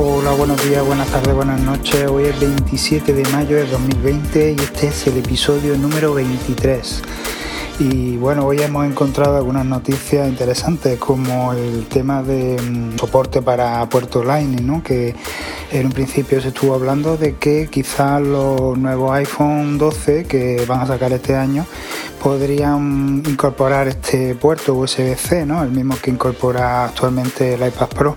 Hola, buenos días, buenas tardes, buenas noches. Hoy es 27 de mayo de 2020 y este es el episodio número 23. Y bueno, hoy hemos encontrado algunas noticias interesantes como el tema de mm, soporte para puerto Lightning, ¿no? que en un principio se estuvo hablando de que quizás los nuevos iPhone 12 que van a sacar este año podrían incorporar este puerto USB-C, ¿no? el mismo que incorpora actualmente el iPad Pro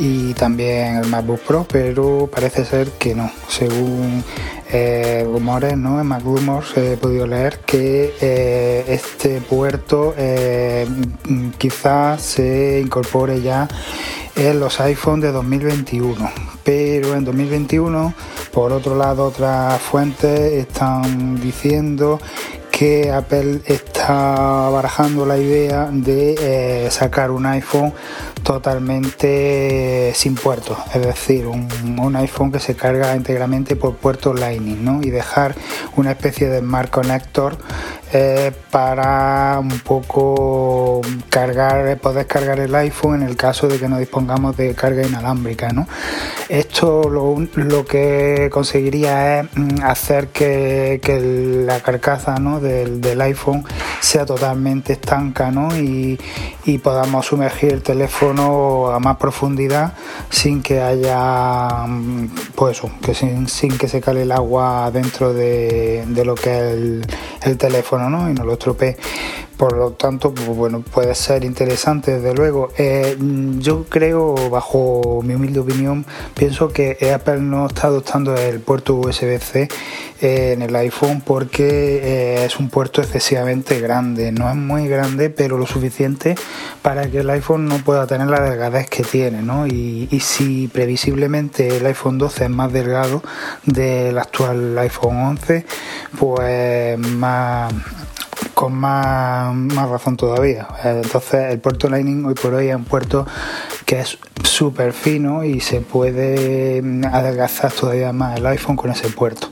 y también el MacBook Pro, pero parece ser que no. Según eh, rumores, ¿no? En MacRumors he podido leer que eh, este puerto eh, quizás se incorpore ya en los iPhone de 2021. Pero en 2021, por otro lado, otras fuentes están diciendo que Apple está barajando la idea de eh, sacar un iPhone totalmente sin puertos, es decir, un, iPhone que se carga íntegramente por puertos Lightning ¿no? y dejar una especie de Smart Connector eh, para un poco cargar, poder cargar el iPhone en el caso de que no dispongamos de carga inalámbrica. ¿no? Esto lo, que conseguiría es mm, hacer que, la carcasa del, iPhone sea totalmente estanca ¿no? y, podamos sumergir el teléfono a más profundidad sin que haya mm, pues que sin, que se cale el agua dentro de, lo que es el teléfono y no lo estropee. Por lo tanto, bueno, puede ser interesante, desde luego. Eh, yo creo, bajo mi humilde opinión, pienso que Apple no está adoptando el puerto USB-C eh, en el iPhone porque eh, es un puerto excesivamente grande. No es muy grande, pero lo suficiente para que el iPhone no pueda tener la delgadez que tiene. ¿no? Y, y si previsiblemente el iPhone 12 es más delgado del actual iPhone 11, pues más con más, más razón todavía. Entonces el puerto Lightning hoy por hoy es un puerto que es súper fino y se puede adelgazar todavía más el iPhone con ese puerto.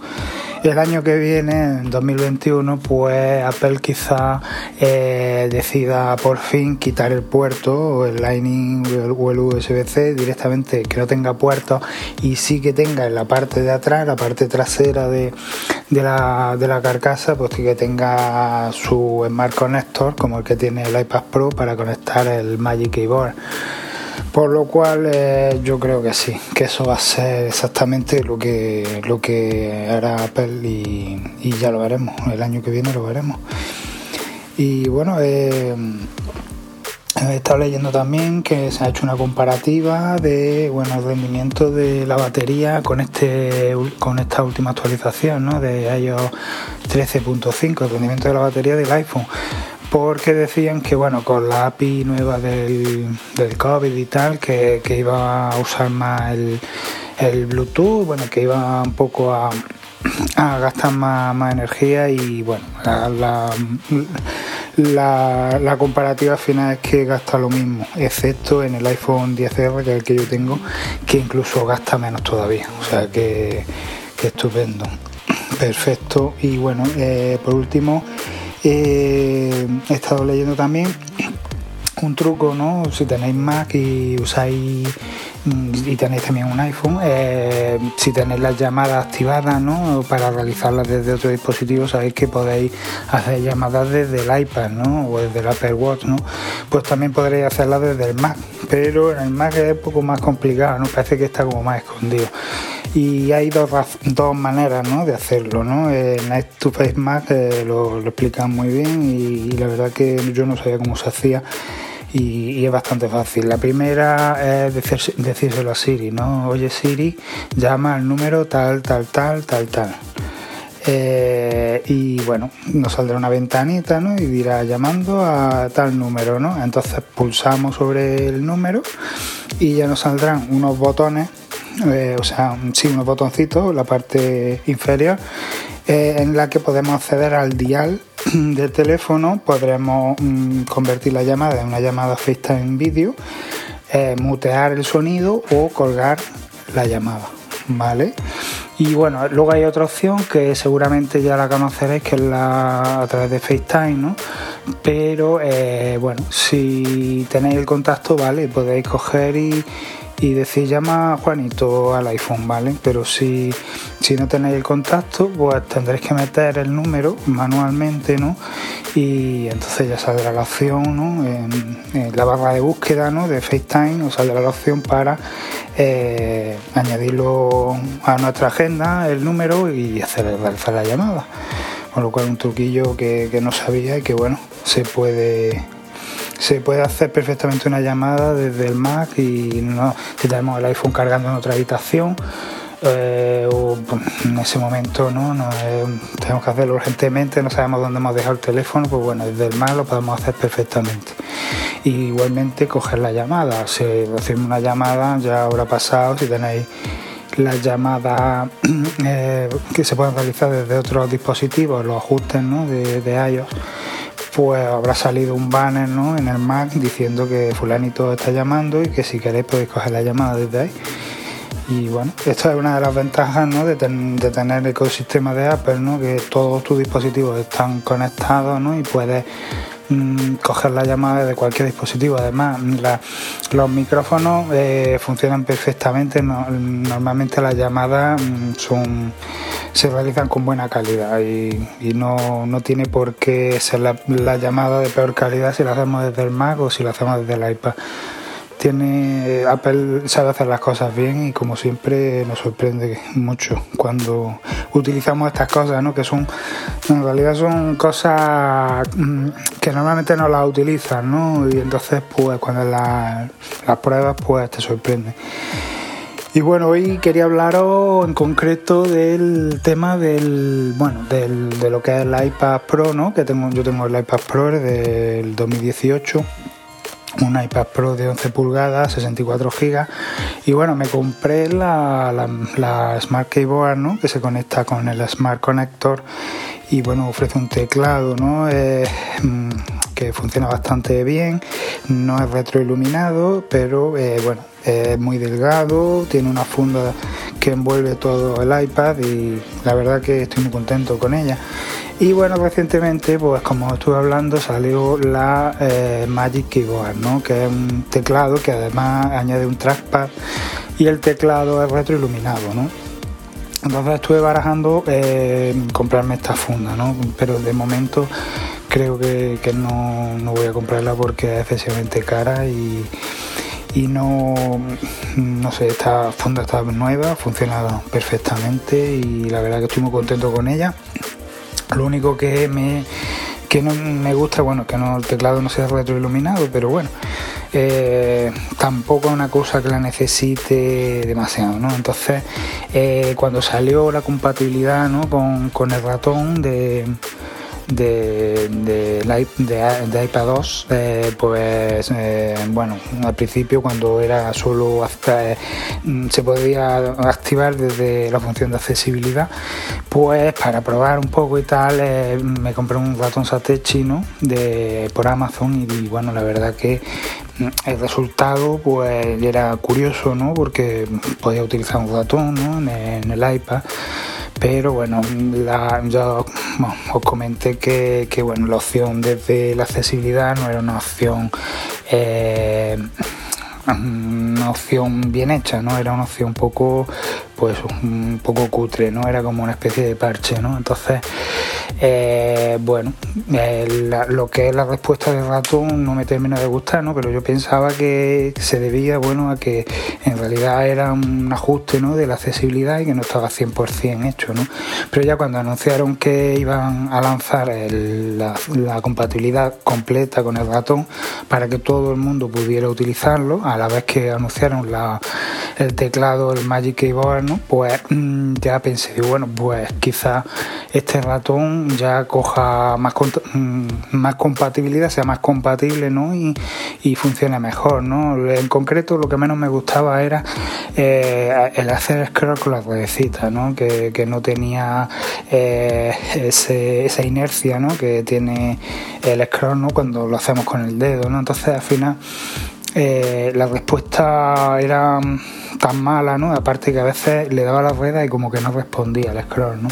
El año que viene, en 2021, pues Apple quizá eh, decida por fin quitar el puerto o el Lightning o el USB-C directamente que no tenga puertos y sí que tenga en la parte de atrás, la parte trasera de, la, de la carcasa, pues que tenga su Smart Connector como el que tiene el iPad Pro para conectar el Magic Keyboard. Por lo cual eh, yo creo que sí, que eso va a ser exactamente lo que, lo que hará Apple y, ya lo veremos, el año que viene lo veremos. Y bueno, eh, he estado leyendo también que se ha hecho una comparativa de bueno el rendimiento de la batería con este con esta última actualización ¿no? de iOS 13.5, el rendimiento de la batería del iPhone porque decían que bueno con la API nueva del, del COVID y tal que, iba a usar más el, el, Bluetooth bueno que iba un poco a, a gastar más, más, energía y bueno la, la, la, comparativa final es que gasta lo mismo excepto en el iPhone 10R que es el que yo tengo que incluso gasta menos todavía. O sea que, que estupendo. Perfecto. Y bueno eh, por último eh, he estado leyendo también un truco, ¿no? Si tenéis Mac y usáis y tenéis también un iPhone, eh, si tenéis las llamadas activadas, ¿no? Para realizarlas desde otro dispositivo, sabéis que podéis hacer llamadas desde el iPad, ¿no? O desde el Apple Watch, ¿no? Pues también podréis hacerlas desde el Mac, pero en el Mac es un poco más complicado, ¿no? Parece que está como más escondido y hay dos, dos maneras ¿no? de hacerlo. ¿no? En Night to Face Mac eh, lo, explican muy bien y, la verdad que yo no sabía cómo se hacía. Y, es bastante fácil. La primera es decir, decírselo a Siri, ¿no? Oye Siri, llama al número tal, tal, tal, tal, tal. Eh, y bueno, nos saldrá una ventanita ¿no? y dirá llamando a tal número, ¿no? Entonces pulsamos sobre el número y ya nos saldrán unos botones eh, o sea, sí, unos botoncitos, la parte inferior, eh, en la que podemos acceder al dial del teléfono, podremos mm, convertir la llamada en una llamada FaceTime vídeo, eh, mutear el sonido o colgar la llamada, ¿vale? Y bueno, luego hay otra opción que seguramente ya la conoceréis, que es la a través de FaceTime, ¿no? Pero bueno, si tenéis el contacto, ¿vale? Podéis coger y, y decir llama a Juanito al iPhone, ¿vale? Pero si, si no tenéis el contacto, pues tendréis que meter el número manualmente, ¿no? Y entonces ya saldrá la opción, ¿no? En, la barra de búsqueda, ¿no? De FaceTime os saldrá la opción para eh, añadirlo a nuestra agenda, el número y hacer realizar la llamada. Con lo cual un truquillo que, que no sabía y que bueno, se puede se puede hacer perfectamente una llamada desde el Mac y no, si tenemos el iPhone cargando en otra habitación eh, o pues, en ese momento no, tenemos que hacerlo urgentemente, no sabemos dónde hemos dejado el teléfono, pues bueno, desde el Mac lo podemos hacer perfectamente. Y igualmente coger la llamada, si recibimos una llamada ya habrá pasado, si tenéis las llamadas eh, que se pueden realizar desde otros dispositivos, los ajustes ¿no? de, de iOS pues habrá salido un banner ¿no? en el Mac diciendo que fulanito está llamando y que si queréis podéis coger la llamada desde ahí. Y bueno, esto es una de las ventajas ¿no? de, tener el ecosistema de Apple, ¿no? que todos tus dispositivos están conectados ¿no? y puedes Mm, coger la llamada de cualquier dispositivo. Además, los micrófonos eh, funcionan perfectamente. normalmente las llamadas mm, son, se realizan con buena calidad y, no, tiene por qué ser la, la, llamada de peor calidad si la hacemos desde el Mac o si la hacemos desde el iPad tiene Apple sabe hacer las cosas bien y como siempre nos sorprende mucho cuando utilizamos estas cosas, ¿no? Que son en realidad son cosas mm, que normalmente no las utilizan, ¿no? Y entonces pues cuando las, las pruebas pues te sorprende. Y bueno, hoy quería hablaros en concreto del tema del, bueno, del, de lo que es el iPad Pro, ¿no? Que tengo, yo tengo el iPad Pro del 2018 un iPad Pro de 11 pulgadas, 64 GB y bueno, me compré la, la, Smart Keyboard ¿no? que se conecta con el Smart Connector y bueno, ofrece un teclado ¿no? Mm, que funciona bastante bien, no es retroiluminado, pero eh, bueno, es muy delgado, tiene una funda que envuelve todo el iPad y la verdad que estoy muy contento con ella. Y bueno, recientemente, pues como estuve hablando, salió la eh, Magic Keyboard, ¿no? que es un teclado que además añade un trackpad y el teclado es retroiluminado. ¿no? Entonces estuve barajando eh, comprarme esta funda, ¿no? pero de momento creo que, no, voy a comprarla porque es excesivamente cara y, y no, no sé, esta funda está nueva, funciona perfectamente y la verdad que estoy muy contento con ella. Lo único que me que no me gusta, bueno, que no el teclado no sea retroiluminado, pero bueno, eh, tampoco es una cosa que la necesite demasiado, ¿no? Entonces, eh, cuando salió la compatibilidad ¿no? con, con el ratón de de, de, iPad 2, eh, pues eh, bueno, al principio cuando era solo hasta, eh, se podía activar desde la función de accesibilidad, pues para probar un poco y tal, me compré un ratón Satechi ¿no? de, por Amazon y, bueno, la verdad que mm, el resultado pues era curioso, ¿no? Porque podía utilizar un ratón ¿no? en el iPad pero bueno, yo os comenté que, bueno, la opción desde la accesibilidad no era una opción eh, una opción bien hecha, ¿no? Era una opción un poco, pues, un poco cutre, ¿no? Era como una especie de parche, ¿no? Entonces, eh, bueno, lo que es la respuesta del ratón no me termina de gustar, ¿no? Pero yo pensaba que se debía, bueno, a que en realidad era un ajuste, ¿no? De la accesibilidad y que no estaba 100% hecho, ¿no? Pero ya cuando anunciaron que iban a lanzar la, compatibilidad completa con el ratón para que todo el mundo pudiera utilizarlo, a la vez que anunciaron la, el teclado, el Magic Keyboard, ¿no? Pues mm, ya pensé, bueno, pues quizá este ratón ya coja más, mm, más compatibilidad, sea más compatible ¿no? y, y funcione mejor. ¿no? En concreto lo que menos me gustaba era eh, el hacer scroll con la ruedecita, ¿no? Que, que no tenía eh, esa inercia ¿no? que tiene el scroll ¿no? cuando lo hacemos con el dedo. ¿no? Entonces al final eh, la respuesta era tan mala, ¿no? Aparte que a veces le daba la rueda y como que no respondía al scroll, ¿no?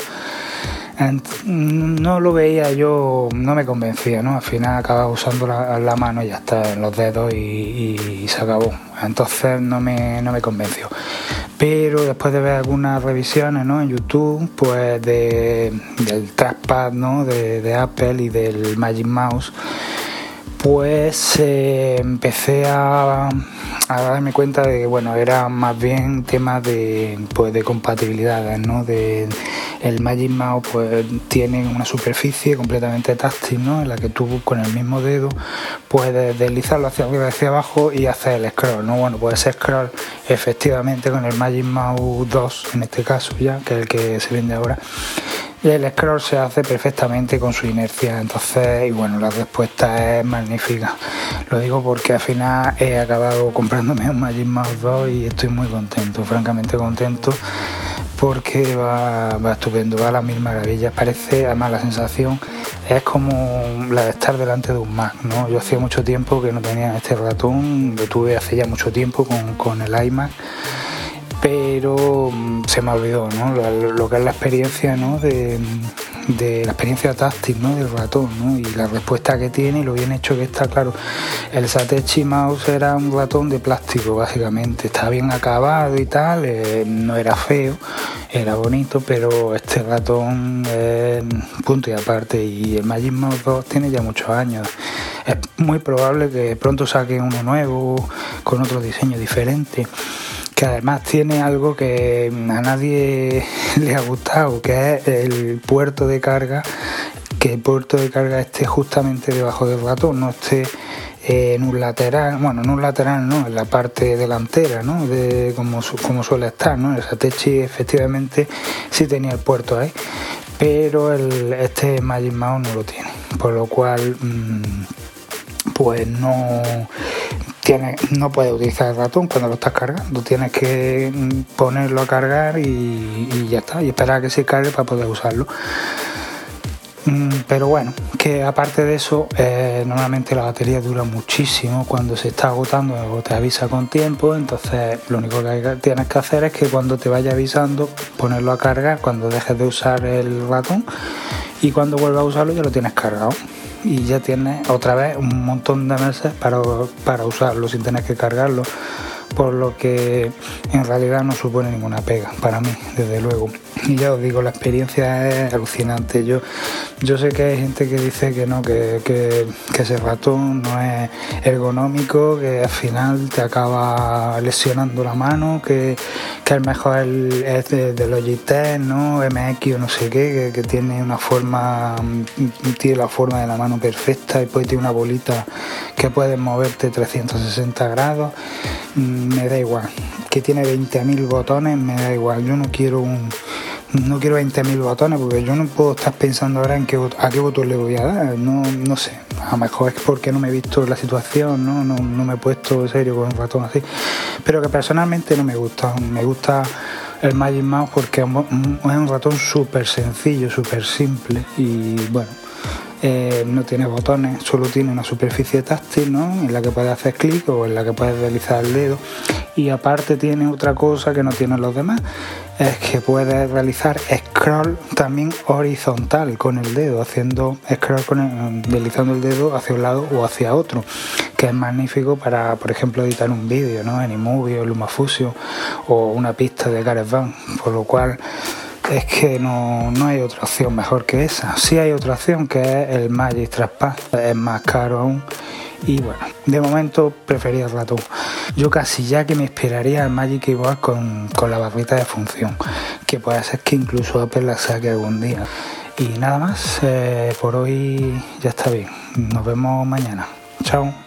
no lo veía yo, no me convencía, ¿no? Al final acababa usando la, mano y ya está, en los dedos y, se acabó. Entonces no me, no me convenció. Pero después de ver algunas revisiones ¿no? en YouTube, pues de, del trackpad ¿no? de, de Apple y del Magic Mouse, pues eh, empecé a, darme cuenta de que bueno era más bien temas de pues de compatibilidad ¿no? de el Magic Mouse pues tiene una superficie completamente táctil ¿no? en la que tú con el mismo dedo puedes deslizarlo hacia arriba hacia abajo y hacer el scroll no bueno puede ser scroll efectivamente con el Magic Mouse 2 en este caso ya que es el que se vende ahora el scroll se hace perfectamente con su inercia, entonces, y bueno, la respuesta es magnífica. Lo digo porque al final he acabado comprándome un Magic Mouse 2 y estoy muy contento, francamente contento, porque va, va estupendo, va a las mil maravillas. Parece, además, la sensación es como la de estar delante de un Mac, ¿no? Yo hacía mucho tiempo que no tenía este ratón, lo tuve hace ya mucho tiempo con, con el iMac pero mm, se me olvidó ¿no? lo, que es la experiencia ¿no? de, la experiencia táctil ¿no? del ratón ¿no? y la respuesta que tiene y lo bien hecho que está claro el Satechi Mouse era un ratón de plástico básicamente está bien acabado y tal eh, no era feo era bonito pero este ratón es punto y aparte y el Magic Mouse 2 tiene ya muchos años es muy probable que pronto saquen uno nuevo con otro diseño diferente que además tiene algo que a nadie le ha gustado, que es el puerto de carga, que el puerto de carga esté justamente debajo del ratón, no esté en un lateral, bueno, en un lateral no, en la parte delantera, ¿no? De, como, como suele estar, ¿no? El Satechi efectivamente sí tenía el puerto ahí, pero este Magic Mouse no lo tiene, por lo cual, mm, pues no no puedes utilizar el ratón cuando lo estás cargando, tienes que ponerlo a cargar y, ya está, y esperar a que se cargue para poder usarlo. Mm, pero bueno, que aparte de eso, eh, normalmente la batería dura muchísimo. Cuando se está agotando o te avisa con tiempo, entonces lo único que tienes que hacer es que cuando te vaya avisando, ponerlo a cargar cuando dejes de usar el ratón. Y cuando vuelvas a usarlo ya lo tienes cargado y ya tienes otra vez un montón de meses para, para usarlo sin tener que cargarlo por lo que en realidad no supone ninguna pega para mí, desde luego. Y ya os digo, la experiencia es alucinante. Yo, yo sé que hay gente que dice que no, que, que, ese ratón no es ergonómico, que al final te acaba lesionando la mano, que, que el mejor es de, Logitech, ¿no? MX o no sé qué, que, tiene una forma, tiene la forma de la mano perfecta y pues tiene una bolita que puedes moverte 360 grados me da igual. Que tiene 20.000 botones, me da igual. Yo no quiero un no quiero 20.000 botones porque yo no puedo estar pensando ahora en qué, a qué botón le voy a dar. No, no sé. A lo mejor es porque no me he visto la situación, ¿no? No, no me he puesto serio con un ratón así. Pero que personalmente no me gusta. Me gusta el Magic Mouse porque es un ratón súper sencillo, súper simple y bueno eh, no tiene botones, solo tiene una superficie táctil ¿no? en la que puedes hacer clic o en la que puedes deslizar el dedo. Y aparte tiene otra cosa que no tienen los demás, es que puedes realizar scroll también horizontal con el dedo, haciendo scroll con deslizando el dedo hacia un lado o hacia otro, que es magnífico para, por ejemplo, editar un vídeo ¿no? en iMovie o LumaFusion o una pista de GarageBand, por lo cual es que no, hay otra opción mejor que esa. Sí hay otra opción que es el Magic Trackpad, es más caro aún. Y bueno, de momento prefería el ratón. Yo casi ya que me esperaría el Magic Keyboard con, con la barrita de función, que puede ser que incluso Apple la saque algún día. Y nada más, eh, por hoy ya está bien. Nos vemos mañana. Chao.